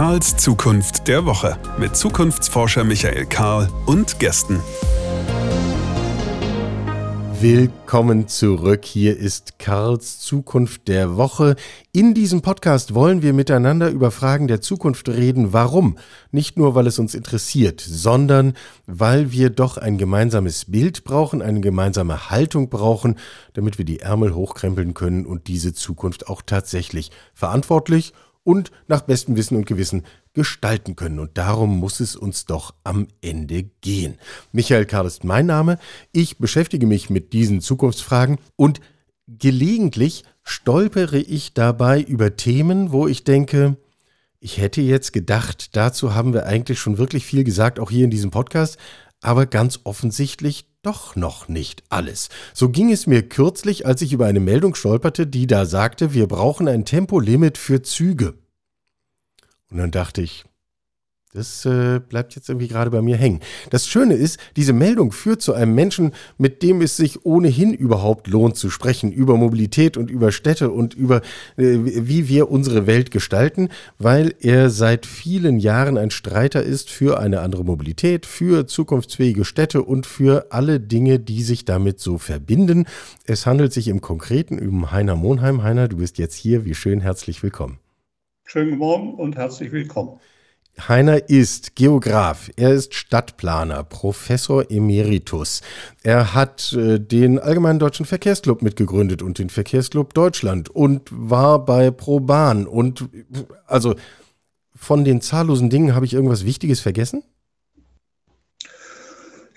Karls Zukunft der Woche mit Zukunftsforscher Michael Karl und Gästen. Willkommen zurück. Hier ist Karls Zukunft der Woche. In diesem Podcast wollen wir miteinander über Fragen der Zukunft reden. Warum? Nicht nur, weil es uns interessiert, sondern weil wir doch ein gemeinsames Bild brauchen, eine gemeinsame Haltung brauchen, damit wir die Ärmel hochkrempeln können und diese Zukunft auch tatsächlich verantwortlich und nach bestem Wissen und Gewissen gestalten können. Und darum muss es uns doch am Ende gehen. Michael Karl ist mein Name. Ich beschäftige mich mit diesen Zukunftsfragen und gelegentlich stolpere ich dabei über Themen, wo ich denke, ich hätte jetzt gedacht, dazu haben wir eigentlich schon wirklich viel gesagt, auch hier in diesem Podcast, aber ganz offensichtlich doch noch nicht alles. So ging es mir kürzlich, als ich über eine Meldung stolperte, die da sagte, wir brauchen ein Tempolimit für Züge. Und dann dachte ich, das äh, bleibt jetzt irgendwie gerade bei mir hängen. Das Schöne ist, diese Meldung führt zu einem Menschen, mit dem es sich ohnehin überhaupt lohnt zu sprechen, über Mobilität und über Städte und über, äh, wie wir unsere Welt gestalten, weil er seit vielen Jahren ein Streiter ist für eine andere Mobilität, für zukunftsfähige Städte und für alle Dinge, die sich damit so verbinden. Es handelt sich im Konkreten um Heiner Monheim. Heiner, du bist jetzt hier. Wie schön, herzlich willkommen. Schönen Morgen und herzlich willkommen. Heiner ist Geograf, er ist Stadtplaner, Professor Emeritus. Er hat äh, den Allgemeinen Deutschen Verkehrsclub mitgegründet und den Verkehrsclub Deutschland und war bei ProBahn. Und also von den zahllosen Dingen habe ich irgendwas Wichtiges vergessen?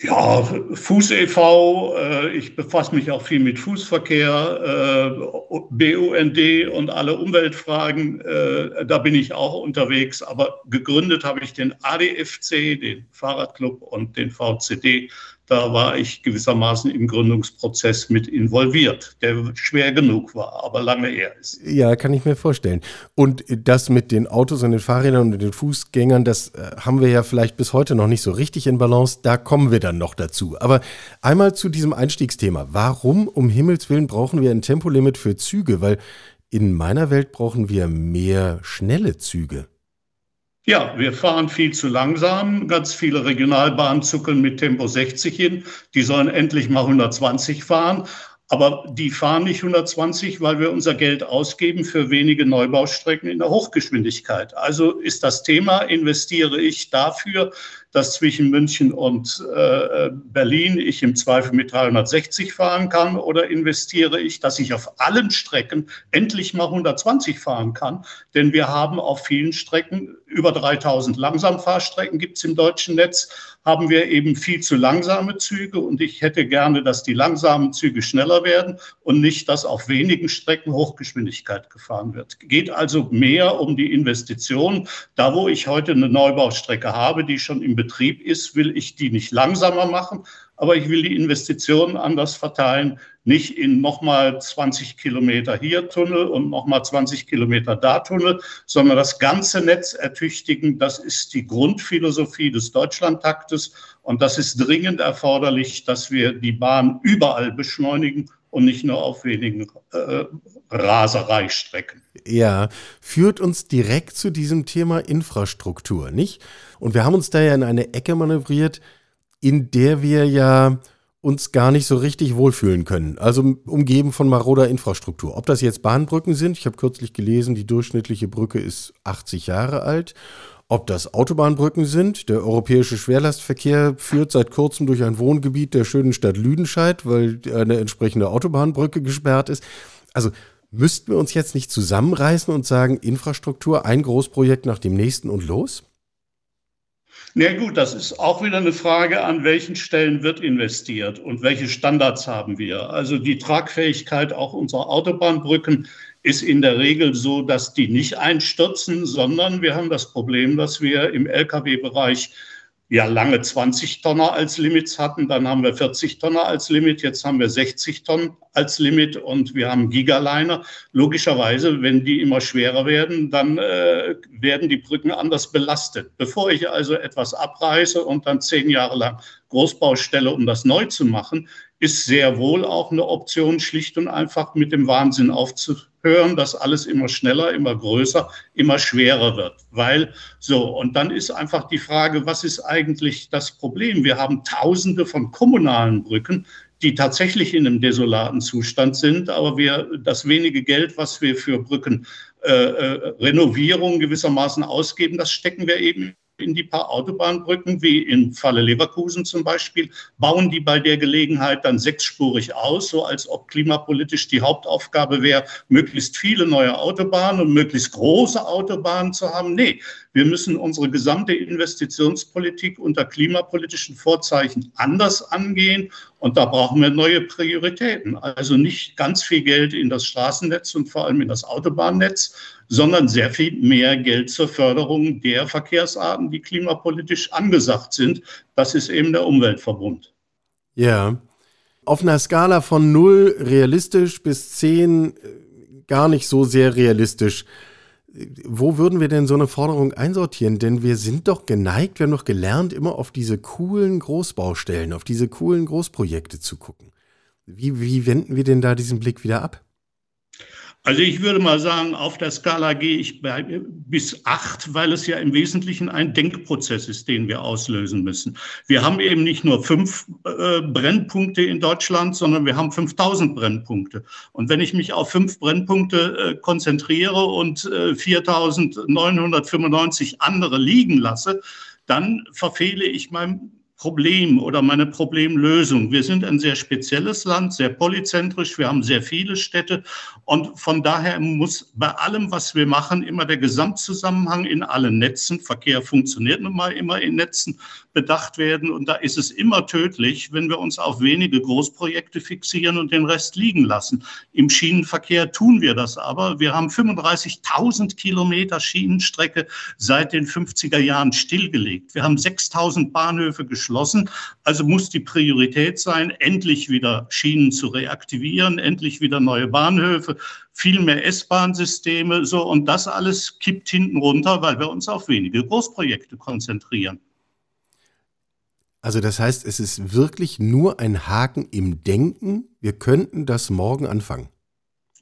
Ja, Fuß e.V., äh, ich befasse mich auch viel mit Fußverkehr, äh, BUND und alle Umweltfragen, äh, da bin ich auch unterwegs. Aber gegründet habe ich den ADFC, den Fahrradclub und den VCD da war ich gewissermaßen im Gründungsprozess mit involviert, der schwer genug war, aber lange her ist. Ja, kann ich mir vorstellen. Und das mit den Autos und den Fahrrädern und den Fußgängern, das äh, haben wir ja vielleicht bis heute noch nicht so richtig in Balance. Da kommen wir dann noch dazu. Aber einmal zu diesem Einstiegsthema. Warum um Himmels Willen brauchen wir ein Tempolimit für Züge? Weil in meiner Welt brauchen wir mehr schnelle Züge. Ja, wir fahren viel zu langsam. Ganz viele Regionalbahnen zuckeln mit Tempo 60 hin. Die sollen endlich mal 120 fahren. Aber die fahren nicht 120, weil wir unser Geld ausgeben für wenige Neubaustrecken in der Hochgeschwindigkeit. Also ist das Thema, investiere ich dafür, dass zwischen München und äh, Berlin ich im Zweifel mit 360 fahren kann oder investiere ich, dass ich auf allen Strecken endlich mal 120 fahren kann? Denn wir haben auf vielen Strecken über 3000 Langsamfahrstrecken gibt es im deutschen Netz haben wir eben viel zu langsame Züge und ich hätte gerne, dass die langsamen Züge schneller werden und nicht, dass auf wenigen Strecken Hochgeschwindigkeit gefahren wird. Geht also mehr um die Investition. Da, wo ich heute eine Neubaustrecke habe, die schon im Betrieb ist, will ich die nicht langsamer machen, aber ich will die Investitionen anders verteilen, nicht in nochmal 20 Kilometer hier Tunnel und nochmal 20 Kilometer da Tunnel, sondern das ganze Netz ertüchtigen. Das ist die Grundphilosophie des Deutschlandtaktes und das ist dringend erforderlich, dass wir die Bahn überall beschleunigen und nicht nur auf wenigen äh, Rasereistrecken. Ja, führt uns direkt zu diesem Thema Infrastruktur, nicht? Und wir haben uns da ja in eine Ecke manövriert, in der wir ja uns gar nicht so richtig wohlfühlen können. Also umgeben von maroder Infrastruktur. Ob das jetzt Bahnbrücken sind, ich habe kürzlich gelesen, die durchschnittliche Brücke ist 80 Jahre alt. Ob das Autobahnbrücken sind, der europäische Schwerlastverkehr führt seit kurzem durch ein Wohngebiet der schönen Stadt Lüdenscheid, weil eine entsprechende Autobahnbrücke gesperrt ist. Also müssten wir uns jetzt nicht zusammenreißen und sagen, Infrastruktur, ein Großprojekt nach dem nächsten und los? Na gut, das ist auch wieder eine Frage, an welchen Stellen wird investiert und welche Standards haben wir. Also die Tragfähigkeit auch unserer Autobahnbrücken ist in der Regel so, dass die nicht einstürzen, sondern wir haben das Problem, dass wir im Lkw-Bereich ja lange 20 Tonner als Limits hatten, dann haben wir 40 Tonner als Limit, jetzt haben wir 60 Tonnen als Limit und wir haben Gigaliner. Logischerweise, wenn die immer schwerer werden, dann äh, werden die Brücken anders belastet. Bevor ich also etwas abreiße und dann zehn Jahre lang Großbaustelle, um das neu zu machen, ist sehr wohl auch eine Option, schlicht und einfach mit dem Wahnsinn aufzuhören hören, dass alles immer schneller, immer größer, immer schwerer wird. Weil so, und dann ist einfach die Frage, was ist eigentlich das Problem? Wir haben tausende von kommunalen Brücken, die tatsächlich in einem desolaten Zustand sind, aber wir das wenige Geld, was wir für Brücken äh, äh, Renovierung gewissermaßen ausgeben, das stecken wir eben in die paar Autobahnbrücken, wie im Falle Leverkusen zum Beispiel, bauen die bei der Gelegenheit dann sechsspurig aus, so als ob klimapolitisch die Hauptaufgabe wäre, möglichst viele neue Autobahnen und möglichst große Autobahnen zu haben. Nee, wir müssen unsere gesamte Investitionspolitik unter klimapolitischen Vorzeichen anders angehen und da brauchen wir neue Prioritäten. Also nicht ganz viel Geld in das Straßennetz und vor allem in das Autobahnnetz, sondern sehr viel mehr Geld zur Förderung der Verkehrsarten, die klimapolitisch angesagt sind. Das ist eben der Umweltverbund. Ja. Auf einer Skala von 0 realistisch bis 10 äh, gar nicht so sehr realistisch wo würden wir denn so eine Forderung einsortieren? Denn wir sind doch geneigt, wir haben doch gelernt, immer auf diese coolen Großbaustellen, auf diese coolen Großprojekte zu gucken. Wie, wie wenden wir denn da diesen Blick wieder ab? Also ich würde mal sagen, auf der Skala gehe ich bis acht, weil es ja im Wesentlichen ein Denkprozess ist, den wir auslösen müssen. Wir haben eben nicht nur fünf äh, Brennpunkte in Deutschland, sondern wir haben 5000 Brennpunkte. Und wenn ich mich auf fünf Brennpunkte äh, konzentriere und äh, 4995 andere liegen lasse, dann verfehle ich mein Problem oder meine Problemlösung. Wir sind ein sehr spezielles Land, sehr polyzentrisch, wir haben sehr viele Städte und von daher muss bei allem, was wir machen, immer der Gesamtzusammenhang in allen Netzen, Verkehr funktioniert nun mal immer in Netzen, bedacht werden und da ist es immer tödlich, wenn wir uns auf wenige Großprojekte fixieren und den Rest liegen lassen. Im Schienenverkehr tun wir das aber. Wir haben 35.000 Kilometer Schienenstrecke seit den 50er Jahren stillgelegt. Wir haben 6.000 Bahnhöfe geschlossen geschlossen. Also muss die Priorität sein, endlich wieder Schienen zu reaktivieren, endlich wieder neue Bahnhöfe, viel mehr S-Bahn-Systeme, so. Und das alles kippt hinten runter, weil wir uns auf wenige Großprojekte konzentrieren. Also das heißt, es ist wirklich nur ein Haken im Denken. Wir könnten das morgen anfangen.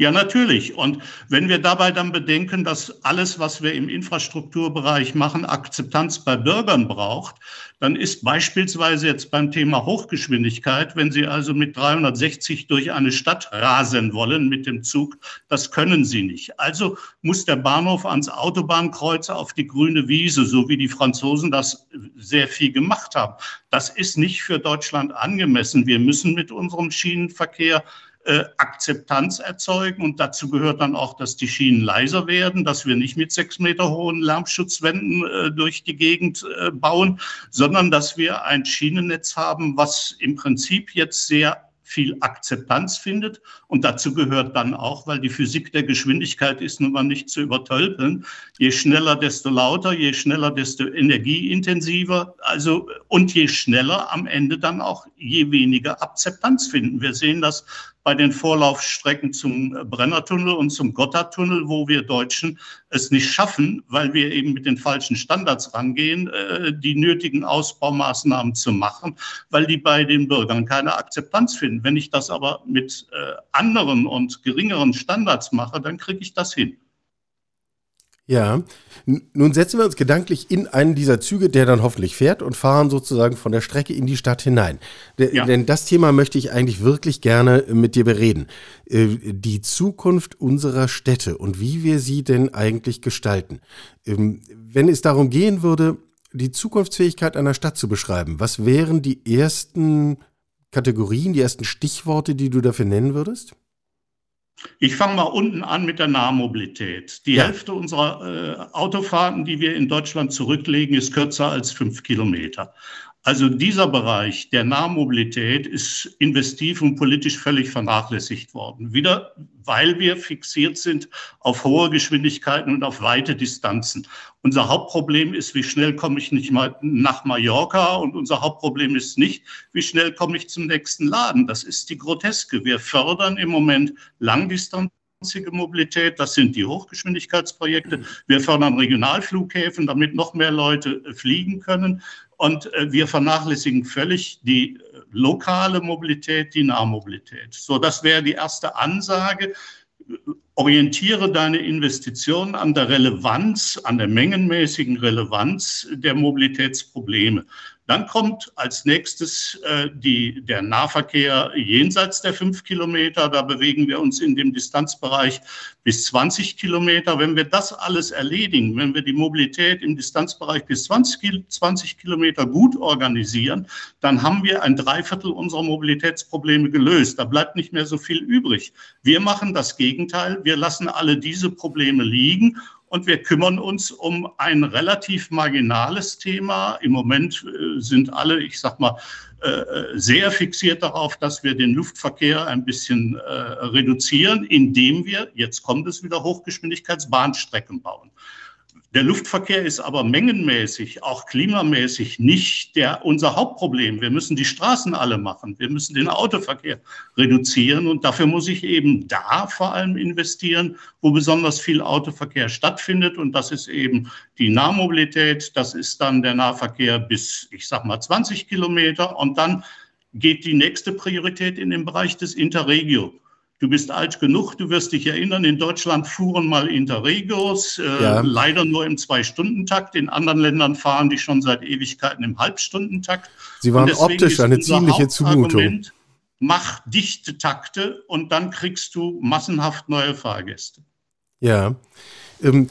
Ja, natürlich. Und wenn wir dabei dann bedenken, dass alles, was wir im Infrastrukturbereich machen, Akzeptanz bei Bürgern braucht, dann ist beispielsweise jetzt beim Thema Hochgeschwindigkeit, wenn Sie also mit 360 durch eine Stadt rasen wollen mit dem Zug, das können Sie nicht. Also muss der Bahnhof ans Autobahnkreuz auf die grüne Wiese, so wie die Franzosen das sehr viel gemacht haben. Das ist nicht für Deutschland angemessen. Wir müssen mit unserem Schienenverkehr äh, Akzeptanz erzeugen. Und dazu gehört dann auch, dass die Schienen leiser werden, dass wir nicht mit sechs Meter hohen Lärmschutzwänden äh, durch die Gegend äh, bauen, sondern dass wir ein Schienennetz haben, was im Prinzip jetzt sehr viel Akzeptanz findet. Und dazu gehört dann auch, weil die Physik der Geschwindigkeit ist nun mal nicht zu übertölpeln, je schneller, desto lauter, je schneller, desto energieintensiver. Also, und je schneller am Ende dann auch, je weniger Akzeptanz finden. Wir sehen das bei den Vorlaufstrecken zum Brennertunnel und zum Gotthardtunnel, wo wir Deutschen es nicht schaffen, weil wir eben mit den falschen Standards rangehen, äh, die nötigen Ausbaumaßnahmen zu machen, weil die bei den Bürgern keine Akzeptanz finden. Wenn ich das aber mit äh, anderen und geringeren Standards mache, dann kriege ich das hin. Ja, nun setzen wir uns gedanklich in einen dieser Züge, der dann hoffentlich fährt und fahren sozusagen von der Strecke in die Stadt hinein. D ja. Denn das Thema möchte ich eigentlich wirklich gerne mit dir bereden. Äh, die Zukunft unserer Städte und wie wir sie denn eigentlich gestalten. Ähm, wenn es darum gehen würde, die Zukunftsfähigkeit einer Stadt zu beschreiben, was wären die ersten Kategorien, die ersten Stichworte, die du dafür nennen würdest? Ich fange mal unten an mit der Nahmobilität. Die ja. Hälfte unserer äh, Autofahrten, die wir in Deutschland zurücklegen, ist kürzer als fünf Kilometer. Also dieser Bereich der Nahmobilität ist investiv und politisch völlig vernachlässigt worden. Wieder, weil wir fixiert sind auf hohe Geschwindigkeiten und auf weite Distanzen. Unser Hauptproblem ist, wie schnell komme ich nicht mal nach Mallorca und unser Hauptproblem ist nicht, wie schnell komme ich zum nächsten Laden. Das ist die Groteske. Wir fördern im Moment Langdistanz Mobilität, das sind die Hochgeschwindigkeitsprojekte. Wir fördern Regionalflughäfen, damit noch mehr Leute fliegen können. Und äh, wir vernachlässigen völlig die äh, lokale Mobilität, die Nahmobilität. So, das wäre die erste Ansage. orientiere deine Investitionen an der Relevanz, an der mengenmäßigen Relevanz der Mobilitätsprobleme. Dann kommt als nächstes äh, die, der Nahverkehr jenseits der fünf Kilometer. Da bewegen wir uns in dem Distanzbereich bis 20 Kilometer. Wenn wir das alles erledigen, wenn wir die Mobilität im Distanzbereich bis 20, 20 Kilometer gut organisieren, dann haben wir ein Dreiviertel unserer Mobilitätsprobleme gelöst. Da bleibt nicht mehr so viel übrig. Wir machen das Gegenteil. Wir lassen alle diese Probleme liegen und wir kümmern uns um ein relativ marginales Thema. Im Moment äh, sind alle, ich sag mal, äh, sehr fixiert darauf, dass wir den Luftverkehr ein bisschen äh, reduzieren, indem wir, jetzt kommt es wieder, Hochgeschwindigkeitsbahnstrecken bauen. Der Luftverkehr ist aber mengenmäßig, auch klimamäßig nicht der, unser Hauptproblem. Wir müssen die Straßen alle machen. Wir müssen den Autoverkehr reduzieren. Und dafür muss ich eben da vor allem investieren, wo besonders viel Autoverkehr stattfindet. Und das ist eben die Nahmobilität. Das ist dann der Nahverkehr bis, ich sag mal, 20 Kilometer. Und dann geht die nächste Priorität in den Bereich des Interregio. Du bist alt genug, du wirst dich erinnern, in Deutschland fuhren mal Interregios, äh, ja. leider nur im Zwei-Stunden-Takt. In anderen Ländern fahren die schon seit Ewigkeiten im Halbstundentakt. Sie waren optisch eine ziemliche Zumutung. Mach dichte Takte und dann kriegst du massenhaft neue Fahrgäste. Ja. Ähm,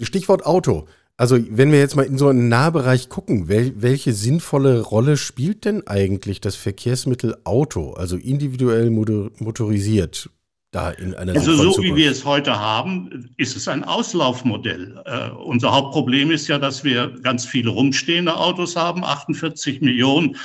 Stichwort Auto. Also, wenn wir jetzt mal in so einen Nahbereich gucken, wel, welche sinnvolle Rolle spielt denn eigentlich das Verkehrsmittel Auto, also individuell motorisiert, da in einer Also, so wie wir es heute haben, ist es ein Auslaufmodell. Äh, unser Hauptproblem ist ja, dass wir ganz viele rumstehende Autos haben, 48 Millionen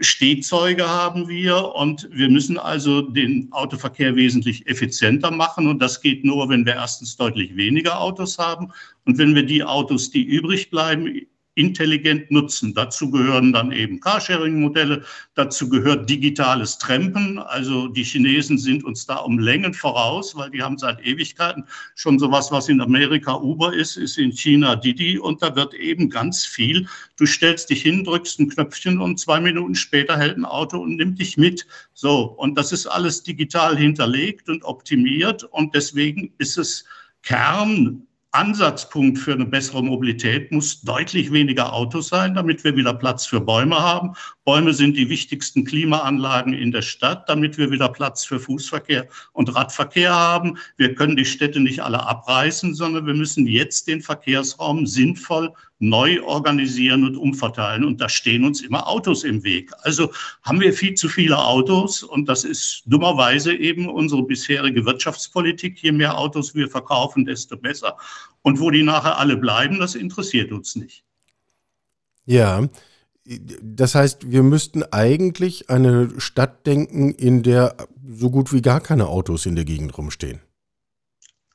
Stehzeuge haben wir und wir müssen also den Autoverkehr wesentlich effizienter machen und das geht nur, wenn wir erstens deutlich weniger Autos haben und wenn wir die Autos, die übrig bleiben, intelligent nutzen. Dazu gehören dann eben Carsharing-Modelle, dazu gehört digitales Trampen. Also die Chinesen sind uns da um Längen voraus, weil die haben seit Ewigkeiten schon sowas, was in Amerika Uber ist, ist in China Didi und da wird eben ganz viel. Du stellst dich hin, drückst ein Knöpfchen und zwei Minuten später hält ein Auto und nimmt dich mit. So, und das ist alles digital hinterlegt und optimiert und deswegen ist es Kern Ansatzpunkt für eine bessere Mobilität muss deutlich weniger Autos sein, damit wir wieder Platz für Bäume haben. Bäume sind die wichtigsten Klimaanlagen in der Stadt, damit wir wieder Platz für Fußverkehr und Radverkehr haben. Wir können die Städte nicht alle abreißen, sondern wir müssen jetzt den Verkehrsraum sinnvoll neu organisieren und umverteilen. Und da stehen uns immer Autos im Weg. Also haben wir viel zu viele Autos und das ist dummerweise eben unsere bisherige Wirtschaftspolitik. Je mehr Autos wir verkaufen, desto besser. Und wo die nachher alle bleiben, das interessiert uns nicht. Ja, das heißt, wir müssten eigentlich eine Stadt denken, in der so gut wie gar keine Autos in der Gegend rumstehen.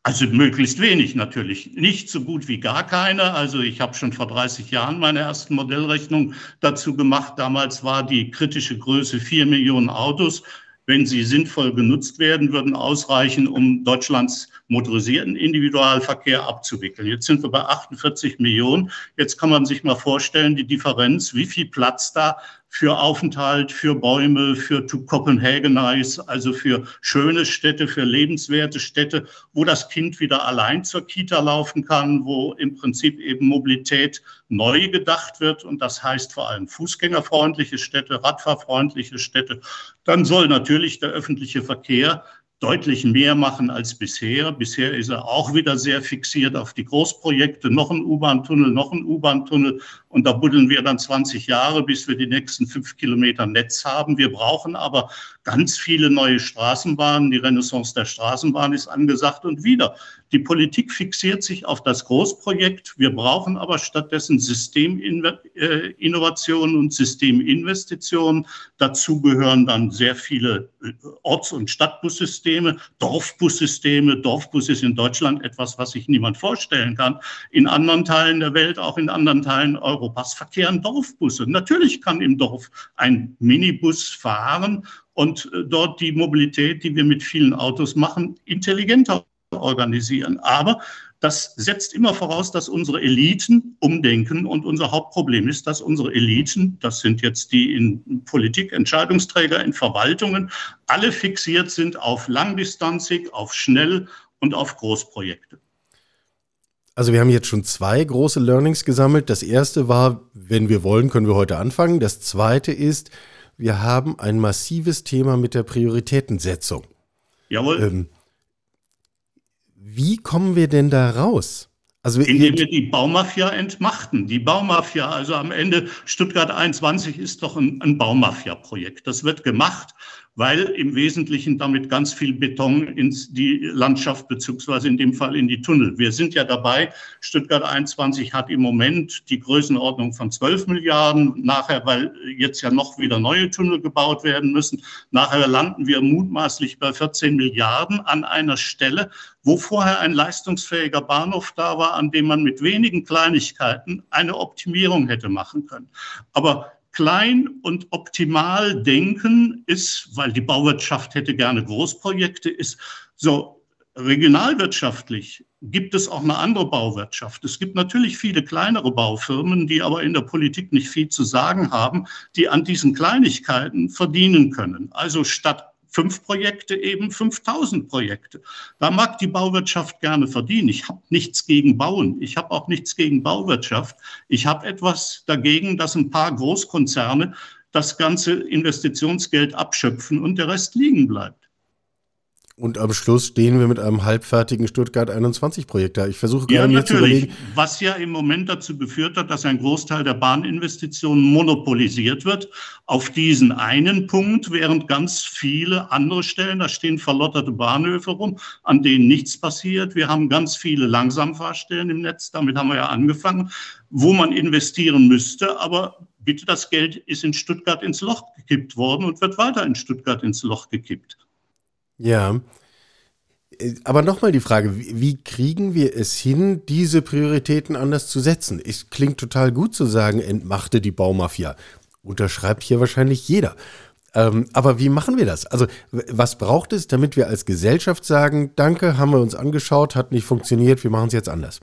Also möglichst wenig natürlich, nicht so gut wie gar keine. Also ich habe schon vor 30 Jahren meine ersten Modellrechnungen dazu gemacht. Damals war die kritische Größe 4 Millionen Autos. Wenn sie sinnvoll genutzt werden, würden ausreichen, um Deutschlands motorisierten Individualverkehr abzuwickeln. Jetzt sind wir bei 48 Millionen. Jetzt kann man sich mal vorstellen, die Differenz, wie viel Platz da für Aufenthalt, für Bäume, für To Copenhagenize, also für schöne Städte, für lebenswerte Städte, wo das Kind wieder allein zur Kita laufen kann, wo im Prinzip eben Mobilität neu gedacht wird. Und das heißt vor allem fußgängerfreundliche Städte, radfahrfreundliche Städte. Dann soll natürlich der öffentliche Verkehr deutlich mehr machen als bisher. Bisher ist er auch wieder sehr fixiert auf die Großprojekte, noch ein U-Bahn-Tunnel, noch ein U-Bahn-Tunnel. Und da buddeln wir dann 20 Jahre, bis wir die nächsten fünf Kilometer Netz haben. Wir brauchen aber ganz viele neue Straßenbahnen. Die Renaissance der Straßenbahn ist angesagt und wieder. Die Politik fixiert sich auf das Großprojekt. Wir brauchen aber stattdessen Systeminnovationen und Systeminvestitionen. Dazu gehören dann sehr viele äh, Orts- und Stadtbussysteme, Dorfbussysteme. Dorfbus ist in Deutschland etwas, was sich niemand vorstellen kann. In anderen Teilen der Welt, auch in anderen Teilen Europas, Europas verkehren Dorfbusse. Natürlich kann im Dorf ein Minibus fahren und äh, dort die Mobilität, die wir mit vielen Autos machen, intelligenter organisieren. Aber das setzt immer voraus, dass unsere Eliten umdenken. Und unser Hauptproblem ist, dass unsere Eliten, das sind jetzt die in Politik, Entscheidungsträger, in Verwaltungen, alle fixiert sind auf Langdistanzig, auf Schnell und auf Großprojekte. Also wir haben jetzt schon zwei große Learnings gesammelt. Das erste war, wenn wir wollen, können wir heute anfangen. Das zweite ist, wir haben ein massives Thema mit der Prioritätensetzung. Jawohl. Ähm, wie kommen wir denn da raus? Also Indem wir die Baumafia entmachten. Die Baumafia, also am Ende Stuttgart 21 ist doch ein, ein Baumafia-Projekt. Das wird gemacht weil im Wesentlichen damit ganz viel Beton in die Landschaft beziehungsweise in dem Fall in die Tunnel. Wir sind ja dabei. Stuttgart 21 hat im Moment die Größenordnung von 12 Milliarden. Nachher, weil jetzt ja noch wieder neue Tunnel gebaut werden müssen, nachher landen wir mutmaßlich bei 14 Milliarden an einer Stelle, wo vorher ein leistungsfähiger Bahnhof da war, an dem man mit wenigen Kleinigkeiten eine Optimierung hätte machen können. Aber klein und optimal denken ist, weil die Bauwirtschaft hätte gerne Großprojekte, ist so regionalwirtschaftlich gibt es auch eine andere Bauwirtschaft. Es gibt natürlich viele kleinere Baufirmen, die aber in der Politik nicht viel zu sagen haben, die an diesen Kleinigkeiten verdienen können. Also statt fünf Projekte eben 5000 Projekte. Da mag die Bauwirtschaft gerne verdienen. Ich habe nichts gegen Bauen. Ich habe auch nichts gegen Bauwirtschaft. Ich habe etwas dagegen, dass ein paar Großkonzerne das ganze Investitionsgeld abschöpfen und der Rest liegen bleibt. Und am Schluss stehen wir mit einem halbfertigen Stuttgart 21 Projekt da. Ich versuche gerade ja, mir zu überlegen. Was ja im Moment dazu geführt hat, dass ein Großteil der Bahninvestitionen monopolisiert wird auf diesen einen Punkt, während ganz viele andere Stellen, da stehen verlotterte Bahnhöfe rum, an denen nichts passiert. Wir haben ganz viele Langsamfahrstellen im Netz, damit haben wir ja angefangen, wo man investieren müsste, aber bitte, das Geld ist in Stuttgart ins Loch gekippt worden und wird weiter in Stuttgart ins Loch gekippt. Ja. Äh, aber nochmal die Frage, wie kriegen wir es hin, diese Prioritäten anders zu setzen? Es klingt total gut zu sagen, entmachte die Baumafia. Unterschreibt hier wahrscheinlich jeder. Ähm, aber wie machen wir das? Also, was braucht es, damit wir als Gesellschaft sagen, danke, haben wir uns angeschaut, hat nicht funktioniert, wir machen es jetzt anders?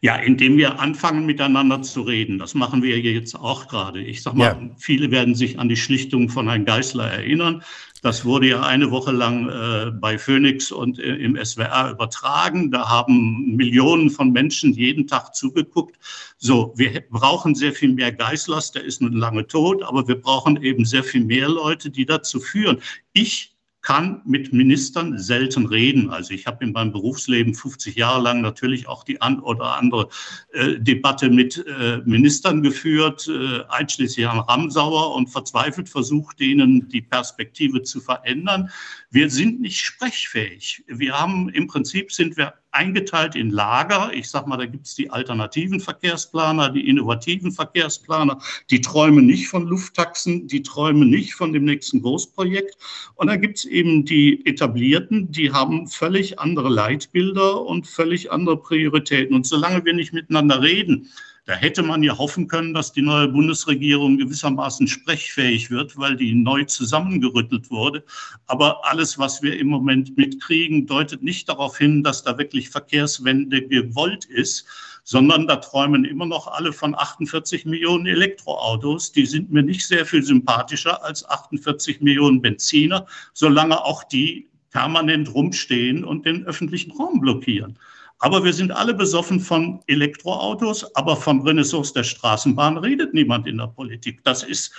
Ja, indem wir anfangen, miteinander zu reden. Das machen wir jetzt auch gerade. Ich sag mal, ja. viele werden sich an die Schlichtung von Herrn Geißler erinnern. Das wurde ja eine Woche lang äh, bei Phoenix und äh, im SWR übertragen. Da haben Millionen von Menschen jeden Tag zugeguckt. So, wir brauchen sehr viel mehr Geißlers, der ist nun lange tot, aber wir brauchen eben sehr viel mehr Leute, die dazu führen. Ich kann mit Ministern selten reden. Also ich habe in meinem Berufsleben 50 Jahre lang natürlich auch die an oder andere äh, Debatte mit äh, Ministern geführt, äh, einschließlich Herrn Ramsauer und verzweifelt versucht, denen die Perspektive zu verändern. Wir sind nicht sprechfähig. Wir haben im Prinzip sind wir eingeteilt in Lager. Ich sage mal, da gibt es die alternativen Verkehrsplaner, die innovativen Verkehrsplaner, die träumen nicht von Lufttaxen, die träumen nicht von dem nächsten Großprojekt. Und dann gibt es eben die etablierten, die haben völlig andere Leitbilder und völlig andere Prioritäten. Und solange wir nicht miteinander reden, da hätte man ja hoffen können, dass die neue Bundesregierung gewissermaßen sprechfähig wird, weil die neu zusammengerüttelt wurde. Aber alles, was wir im Moment mitkriegen, deutet nicht darauf hin, dass da wirklich Verkehrswende gewollt ist, sondern da träumen immer noch alle von 48 Millionen Elektroautos. Die sind mir nicht sehr viel sympathischer als 48 Millionen Benziner, solange auch die permanent rumstehen und den öffentlichen Raum blockieren. Aber wir sind alle besoffen von Elektroautos, aber von Renaissance der Straßenbahn redet niemand in der Politik. Das ist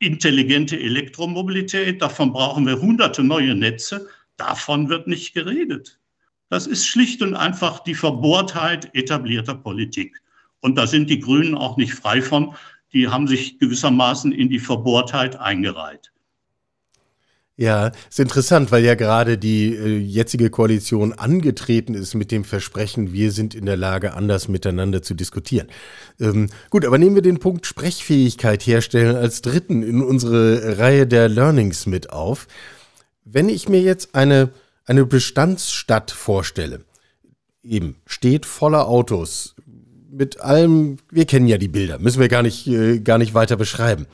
intelligente Elektromobilität, davon brauchen wir hunderte neue Netze, davon wird nicht geredet. Das ist schlicht und einfach die Verbohrtheit etablierter Politik. Und da sind die Grünen auch nicht frei von. Die haben sich gewissermaßen in die Verbohrtheit eingereiht. Ja, ist interessant, weil ja gerade die äh, jetzige Koalition angetreten ist mit dem Versprechen, wir sind in der Lage, anders miteinander zu diskutieren. Ähm, gut, aber nehmen wir den Punkt Sprechfähigkeit herstellen als dritten in unsere Reihe der Learnings mit auf. Wenn ich mir jetzt eine, eine Bestandsstadt vorstelle, eben steht voller Autos, mit allem, wir kennen ja die Bilder, müssen wir gar nicht, äh, gar nicht weiter beschreiben.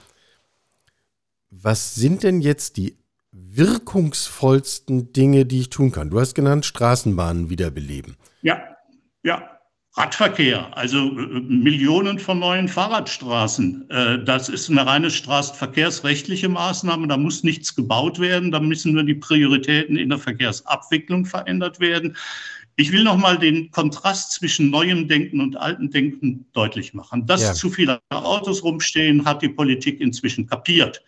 Was sind denn jetzt die wirkungsvollsten Dinge, die ich tun kann? Du hast genannt, Straßenbahnen wiederbeleben. Ja. Ja, Radverkehr, also äh, Millionen von neuen Fahrradstraßen. Äh, das ist eine reine straßenverkehrsrechtliche Maßnahme. Da muss nichts gebaut werden. Da müssen nur die Prioritäten in der Verkehrsabwicklung verändert werden. Ich will noch mal den Kontrast zwischen neuem Denken und altem Denken deutlich machen. Dass ja. zu viele Autos rumstehen, hat die Politik inzwischen kapiert.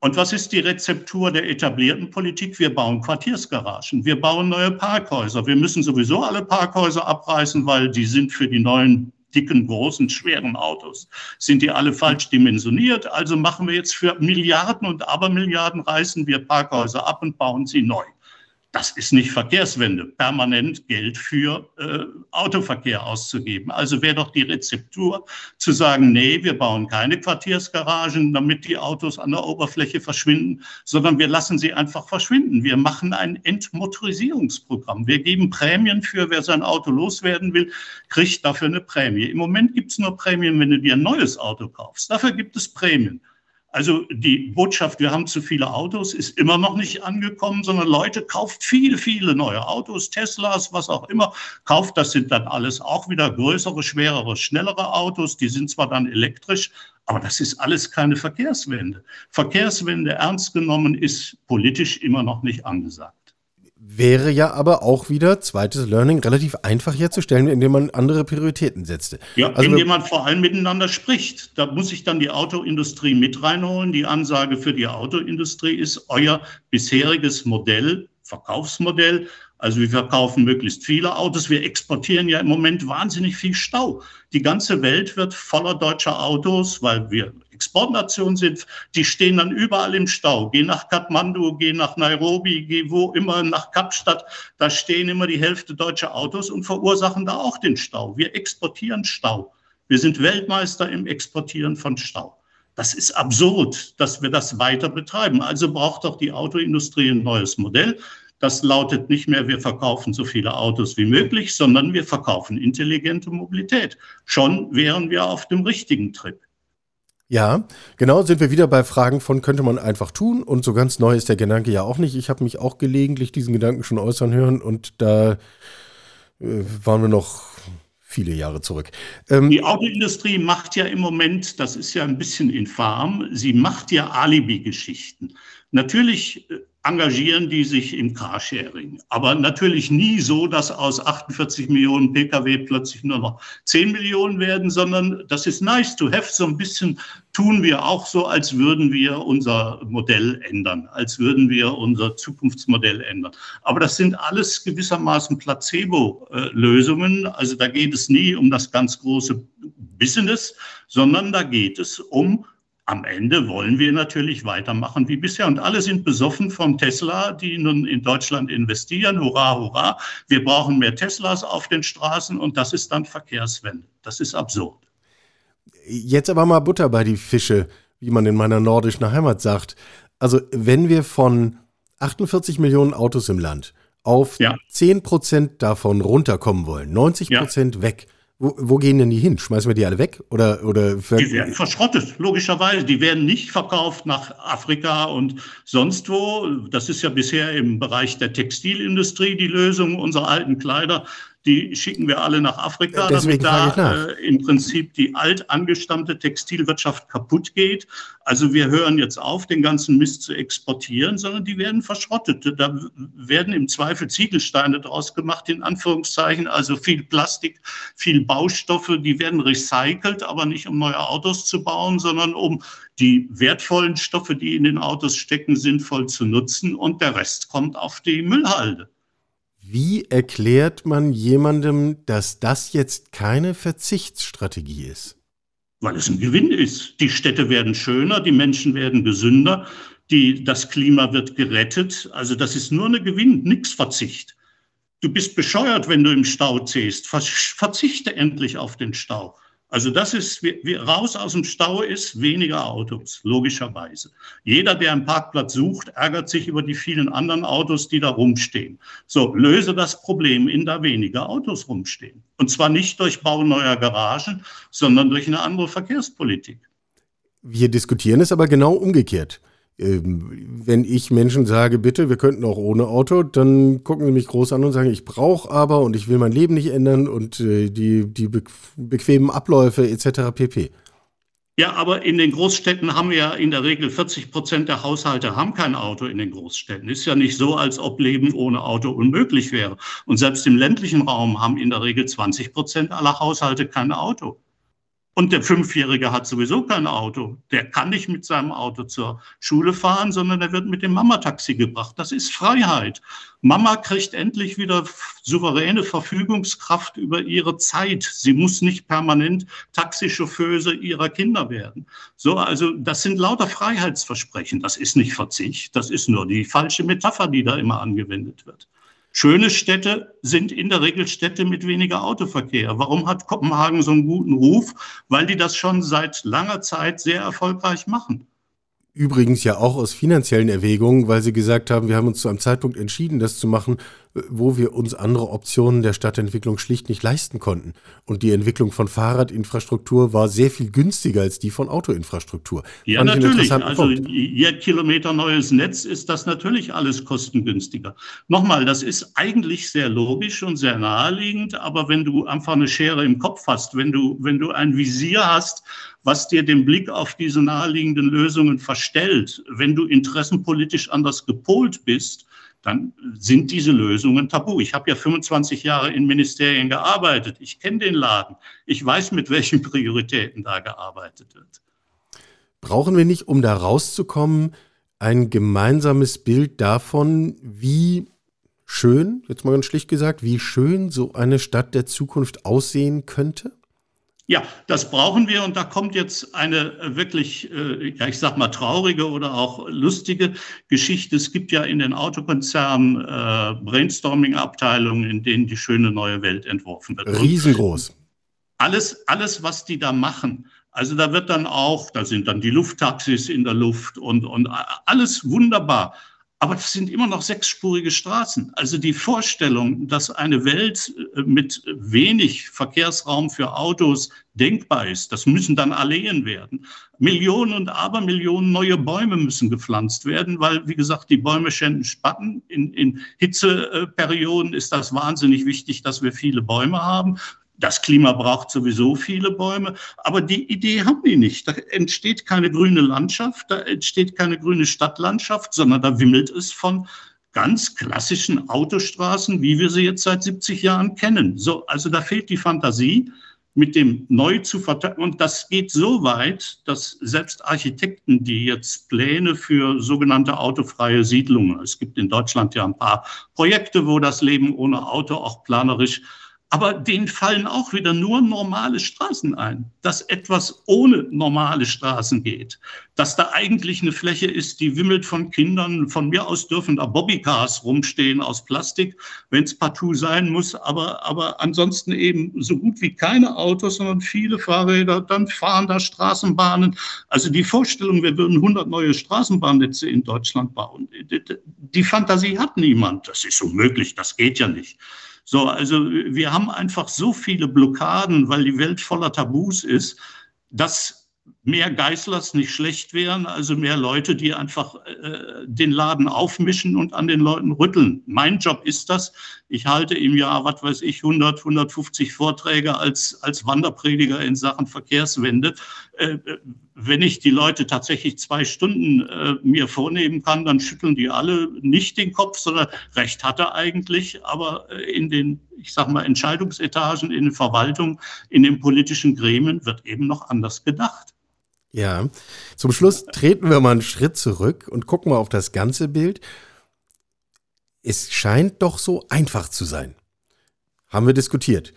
Und was ist die Rezeptur der etablierten Politik? Wir bauen Quartiersgaragen, wir bauen neue Parkhäuser. Wir müssen sowieso alle Parkhäuser abreißen, weil die sind für die neuen dicken, großen, schweren Autos, sind die alle falsch dimensioniert. Also machen wir jetzt für Milliarden und Abermilliarden reißen wir Parkhäuser ab und bauen sie neu. Das ist nicht Verkehrswende, permanent Geld für äh, Autoverkehr auszugeben. Also wäre doch die Rezeptur zu sagen, nee, wir bauen keine Quartiersgaragen, damit die Autos an der Oberfläche verschwinden, sondern wir lassen sie einfach verschwinden. Wir machen ein Entmotorisierungsprogramm. Wir geben Prämien für, wer sein Auto loswerden will, kriegt dafür eine Prämie. Im Moment gibt es nur Prämien, wenn du dir ein neues Auto kaufst. Dafür gibt es Prämien. Also die Botschaft, wir haben zu viele Autos, ist immer noch nicht angekommen, sondern Leute kauft viele, viele neue Autos, Teslas, was auch immer, kauft. Das sind dann alles auch wieder größere, schwerere, schnellere Autos. Die sind zwar dann elektrisch, aber das ist alles keine Verkehrswende. Verkehrswende ernst genommen ist politisch immer noch nicht angesagt. Wäre ja aber auch wieder, zweites Learning, relativ einfach herzustellen, indem man andere Prioritäten setzte. Ja, also, indem man vor allem miteinander spricht. Da muss ich dann die Autoindustrie mit reinholen. Die Ansage für die Autoindustrie ist, euer bisheriges Modell, Verkaufsmodell, also wir verkaufen möglichst viele Autos. Wir exportieren ja im Moment wahnsinnig viel Stau. Die ganze Welt wird voller deutscher Autos, weil wir Exportnation sind. Die stehen dann überall im Stau. Geh nach Kathmandu, geh nach Nairobi, geh wo immer, nach Kapstadt. Da stehen immer die Hälfte deutscher Autos und verursachen da auch den Stau. Wir exportieren Stau. Wir sind Weltmeister im Exportieren von Stau. Das ist absurd, dass wir das weiter betreiben. Also braucht doch die Autoindustrie ein neues Modell. Das lautet nicht mehr, wir verkaufen so viele Autos wie möglich, sondern wir verkaufen intelligente Mobilität. Schon wären wir auf dem richtigen Trip. Ja, genau, sind wir wieder bei Fragen von, könnte man einfach tun? Und so ganz neu ist der Gedanke ja auch nicht. Ich habe mich auch gelegentlich diesen Gedanken schon äußern hören und da äh, waren wir noch viele Jahre zurück. Ähm, Die Autoindustrie macht ja im Moment, das ist ja ein bisschen infam, sie macht ja Alibi-Geschichten. Natürlich äh, engagieren die sich im Carsharing. Aber natürlich nie so, dass aus 48 Millionen Pkw plötzlich nur noch 10 Millionen werden, sondern das ist nice to have. So ein bisschen tun wir auch so, als würden wir unser Modell ändern, als würden wir unser Zukunftsmodell ändern. Aber das sind alles gewissermaßen Placebo-Lösungen. Also da geht es nie um das ganz große Business, sondern da geht es um am Ende wollen wir natürlich weitermachen wie bisher. Und alle sind besoffen von Tesla, die nun in Deutschland investieren. Hurra, hurra. Wir brauchen mehr Teslas auf den Straßen und das ist dann Verkehrswende. Das ist absurd. Jetzt aber mal Butter bei die Fische, wie man in meiner nordischen Heimat sagt. Also wenn wir von 48 Millionen Autos im Land auf ja. 10 Prozent davon runterkommen wollen, 90 Prozent ja. weg, wo, wo, gehen denn die hin? Schmeißen wir die alle weg? Oder, oder die werden verschrottet, logischerweise. Die werden nicht verkauft nach Afrika und sonst wo. Das ist ja bisher im Bereich der Textilindustrie die Lösung unserer alten Kleider die schicken wir alle nach Afrika, Deswegen damit da äh, im Prinzip die alt angestammte Textilwirtschaft kaputt geht. Also wir hören jetzt auf, den ganzen Mist zu exportieren, sondern die werden verschrottet. Da werden im Zweifel Ziegelsteine draus gemacht, in Anführungszeichen, also viel Plastik, viel Baustoffe, die werden recycelt, aber nicht um neue Autos zu bauen, sondern um die wertvollen Stoffe, die in den Autos stecken, sinnvoll zu nutzen und der Rest kommt auf die Müllhalde. Wie erklärt man jemandem, dass das jetzt keine Verzichtsstrategie ist? Weil es ein Gewinn ist. Die Städte werden schöner, die Menschen werden gesünder, die, das Klima wird gerettet. Also das ist nur eine Gewinn, nichts Verzicht. Du bist bescheuert, wenn du im Stau ziehst. Verzichte endlich auf den Stau. Also das ist, wie, raus aus dem Stau ist, weniger Autos, logischerweise. Jeder, der einen Parkplatz sucht, ärgert sich über die vielen anderen Autos, die da rumstehen. So, löse das Problem, in da weniger Autos rumstehen. Und zwar nicht durch Bau neuer Garagen, sondern durch eine andere Verkehrspolitik. Wir diskutieren es aber genau umgekehrt. Ähm, wenn ich Menschen sage, bitte, wir könnten auch ohne Auto, dann gucken sie mich groß an und sagen, ich brauche aber und ich will mein Leben nicht ändern und äh, die, die bequemen Abläufe etc. pp. Ja, aber in den Großstädten haben wir ja in der Regel 40 Prozent der Haushalte haben kein Auto in den Großstädten. Ist ja nicht so, als ob Leben ohne Auto unmöglich wäre. Und selbst im ländlichen Raum haben in der Regel 20 Prozent aller Haushalte kein Auto. Und der Fünfjährige hat sowieso kein Auto. Der kann nicht mit seinem Auto zur Schule fahren, sondern er wird mit dem Mama-Taxi gebracht. Das ist Freiheit. Mama kriegt endlich wieder souveräne Verfügungskraft über ihre Zeit. Sie muss nicht permanent Taxichauffeuse ihrer Kinder werden. So, also das sind lauter Freiheitsversprechen. Das ist nicht Verzicht. Das ist nur die falsche Metapher, die da immer angewendet wird. Schöne Städte sind in der Regel Städte mit weniger Autoverkehr. Warum hat Kopenhagen so einen guten Ruf? Weil die das schon seit langer Zeit sehr erfolgreich machen. Übrigens ja auch aus finanziellen Erwägungen, weil sie gesagt haben, wir haben uns zu einem Zeitpunkt entschieden, das zu machen, wo wir uns andere Optionen der Stadtentwicklung schlicht nicht leisten konnten. Und die Entwicklung von Fahrradinfrastruktur war sehr viel günstiger als die von Autoinfrastruktur. Ja, Fand natürlich. Also je Kilometer neues Netz ist das natürlich alles kostengünstiger. Nochmal, das ist eigentlich sehr logisch und sehr naheliegend, aber wenn du einfach eine Schere im Kopf hast, wenn du, wenn du ein Visier hast, was dir den Blick auf diese naheliegenden Lösungen verstellt, wenn du interessenpolitisch anders gepolt bist, dann sind diese Lösungen tabu. Ich habe ja 25 Jahre in Ministerien gearbeitet. Ich kenne den Laden. Ich weiß, mit welchen Prioritäten da gearbeitet wird. Brauchen wir nicht, um da rauszukommen, ein gemeinsames Bild davon, wie schön, jetzt mal ganz schlicht gesagt, wie schön so eine Stadt der Zukunft aussehen könnte? Ja, das brauchen wir und da kommt jetzt eine äh, wirklich, äh, ja, ich sag mal traurige oder auch lustige Geschichte. Es gibt ja in den Autokonzernen äh, Brainstorming-Abteilungen, in denen die schöne neue Welt entworfen wird. Riesengroß. alles, alles, was die da machen, also da wird dann auch, da sind dann die Lufttaxis in der Luft und, und alles wunderbar. Aber das sind immer noch sechsspurige Straßen. Also die Vorstellung, dass eine Welt äh, mit wenig Verkehrsraum für Autos denkbar ist, das müssen dann Alleen werden. Millionen und Abermillionen neue Bäume müssen gepflanzt werden, weil, wie gesagt, die Bäume schänden Spatten. In, in Hitzeperioden ist das wahnsinnig wichtig, dass wir viele Bäume haben. Das Klima braucht sowieso viele Bäume, aber die Idee haben die nicht. Da entsteht keine grüne Landschaft, da entsteht keine grüne Stadtlandschaft, sondern da wimmelt es von ganz klassischen Autostraßen, wie wir sie jetzt seit 70 Jahren kennen. So, also da fehlt die Fantasie, mit dem neu zu verteilen. Und das geht so weit, dass selbst Architekten, die jetzt Pläne für sogenannte autofreie Siedlungen, es gibt in Deutschland ja ein paar Projekte, wo das Leben ohne Auto auch planerisch aber denen fallen auch wieder nur normale Straßen ein, dass etwas ohne normale Straßen geht, dass da eigentlich eine Fläche ist, die wimmelt von Kindern. Von mir aus dürfen da Bobbycars rumstehen aus Plastik, wenn es partout sein muss, aber, aber ansonsten eben so gut wie keine Autos, sondern viele Fahrräder, dann fahren da Straßenbahnen. Also die Vorstellung, wir würden 100 neue Straßenbahnnetze in Deutschland bauen, die Fantasie hat niemand. Das ist unmöglich, das geht ja nicht. So, also wir haben einfach so viele Blockaden, weil die Welt voller Tabus ist, dass mehr Geißlers nicht schlecht wären, also mehr Leute, die einfach äh, den Laden aufmischen und an den Leuten rütteln. Mein Job ist das. Ich halte im Jahr, was weiß ich, 100, 150 Vorträge als, als Wanderprediger in Sachen Verkehrswende. Äh, wenn ich die Leute tatsächlich zwei Stunden äh, mir vornehmen kann, dann schütteln die alle nicht den Kopf, sondern recht hat er eigentlich. Aber äh, in den, ich sag mal, Entscheidungsetagen, in den Verwaltungen, in den politischen Gremien wird eben noch anders gedacht. Ja, zum Schluss treten wir mal einen Schritt zurück und gucken mal auf das ganze Bild. Es scheint doch so einfach zu sein. Haben wir diskutiert.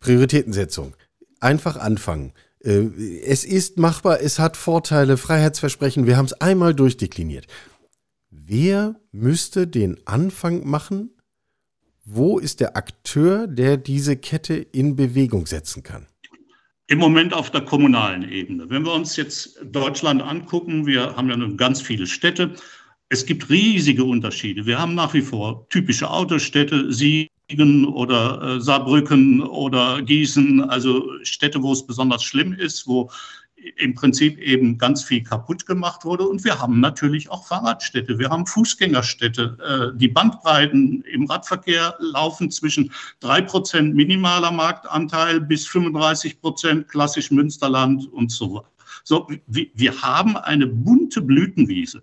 Prioritätensetzung. Einfach anfangen. Äh, es ist machbar, es hat Vorteile, Freiheitsversprechen. Wir haben es einmal durchdekliniert. Wer müsste den Anfang machen? Wo ist der Akteur, der diese Kette in Bewegung setzen kann? Im Moment auf der kommunalen Ebene. Wenn wir uns jetzt Deutschland angucken, wir haben ja nun ganz viele Städte. Es gibt riesige Unterschiede. Wir haben nach wie vor typische Autostädte, Siegen oder äh, Saarbrücken oder Gießen, also Städte, wo es besonders schlimm ist, wo im Prinzip eben ganz viel kaputt gemacht wurde. Und wir haben natürlich auch Fahrradstädte, wir haben Fußgängerstädte. Äh, die Bandbreiten im Radverkehr laufen zwischen drei Prozent minimaler Marktanteil bis 35 Prozent klassisch Münsterland und so. So, wir haben eine bunte Blütenwiese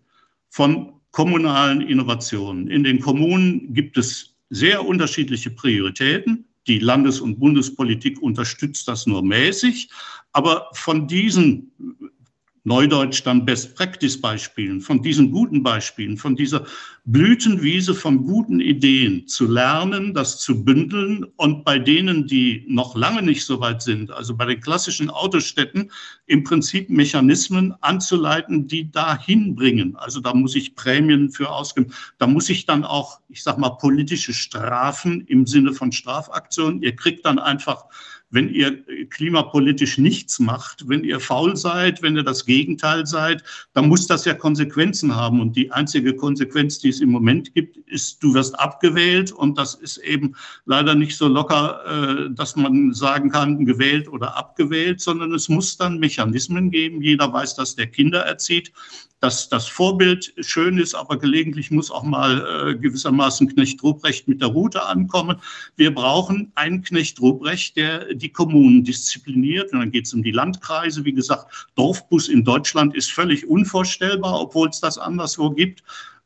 von kommunalen Innovationen. In den Kommunen gibt es sehr unterschiedliche Prioritäten. Die Landes- und Bundespolitik unterstützt das nur mäßig. Aber von diesen Neudeutsch dann Best-Practice-Beispielen, von diesen guten Beispielen, von dieser Blütenwiese von guten Ideen zu lernen, das zu bündeln und bei denen, die noch lange nicht so weit sind, also bei den klassischen Autostädten, im Prinzip Mechanismen anzuleiten, die dahin bringen. Also da muss ich Prämien für ausgeben. Da muss ich dann auch, ich sag mal, politische Strafen im Sinne von Strafaktionen. Ihr kriegt dann einfach wenn ihr klimapolitisch nichts macht, wenn ihr faul seid, wenn ihr das Gegenteil seid, dann muss das ja Konsequenzen haben. Und die einzige Konsequenz, die es im Moment gibt, ist, du wirst abgewählt. Und das ist eben leider nicht so locker, äh, dass man sagen kann, gewählt oder abgewählt, sondern es muss dann Mechanismen geben. Jeder weiß, dass der Kinder erzieht dass das Vorbild schön ist, aber gelegentlich muss auch mal äh, gewissermaßen Knecht Ruprecht mit der Route ankommen. Wir brauchen einen Knecht Ruprecht, der die Kommunen diszipliniert. Und dann geht es um die Landkreise. Wie gesagt, Dorfbus in Deutschland ist völlig unvorstellbar, obwohl es das anderswo gibt.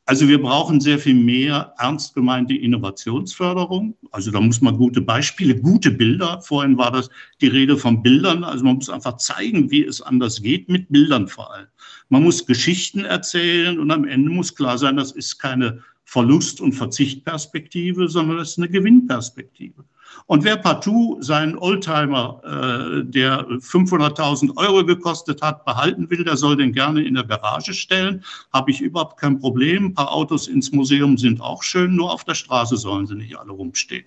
Also wir brauchen sehr viel mehr ernst gemeinte Innovationsförderung. Also da muss man gute Beispiele, gute Bilder. Vorhin war das die Rede von Bildern. Also man muss einfach zeigen, wie es anders geht, mit Bildern vor allem. Man muss Geschichten erzählen und am Ende muss klar sein, das ist keine Verlust- und Verzichtperspektive, sondern das ist eine Gewinnperspektive. Und wer partout seinen Oldtimer, äh, der 500.000 Euro gekostet hat, behalten will, der soll den gerne in der Garage stellen. Habe ich überhaupt kein Problem. Ein paar Autos ins Museum sind auch schön, nur auf der Straße sollen sie nicht alle rumstehen.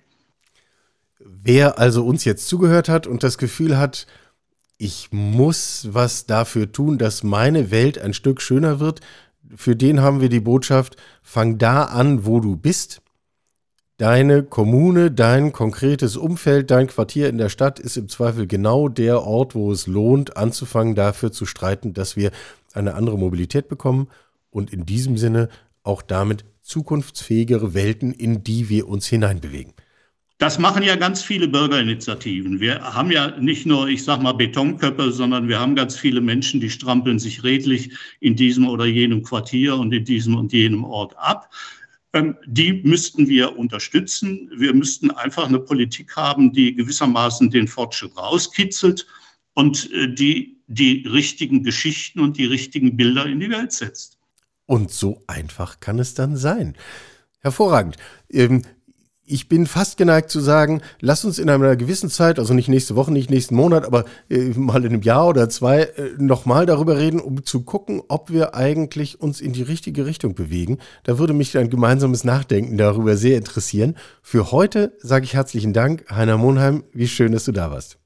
Wer also uns jetzt zugehört hat und das Gefühl hat, ich muss was dafür tun, dass meine Welt ein Stück schöner wird, für den haben wir die Botschaft, fang da an, wo du bist Deine Kommune, dein konkretes Umfeld, dein Quartier in der Stadt ist im Zweifel genau der Ort, wo es lohnt, anzufangen, dafür zu streiten, dass wir eine andere Mobilität bekommen und in diesem Sinne auch damit zukunftsfähigere Welten, in die wir uns hineinbewegen. Das machen ja ganz viele Bürgerinitiativen. Wir haben ja nicht nur, ich sag mal, Betonköpfe, sondern wir haben ganz viele Menschen, die strampeln sich redlich in diesem oder jenem Quartier und in diesem und jenem Ort ab. Ähm, die müssten wir unterstützen. Wir müssten einfach eine Politik haben, die gewissermaßen den Fortschritt rauskitzelt und äh, die die richtigen Geschichten und die richtigen Bilder in die Welt setzt. Und so einfach kann es dann sein. Hervorragend. Ähm, ich bin fast geneigt zu sagen, lass uns in einer gewissen Zeit, also nicht nächste Woche, nicht nächsten Monat, aber äh, mal in einem Jahr oder zwei, äh, nochmal darüber reden, um zu gucken, ob wir eigentlich uns in die richtige Richtung bewegen. Da würde mich ein gemeinsames Nachdenken darüber sehr interessieren. Für heute sage ich herzlichen Dank, Heiner Monheim. Wie schön, dass du da warst.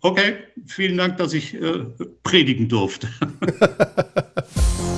Okay, vielen Dank, dass ich äh, predigen durfte.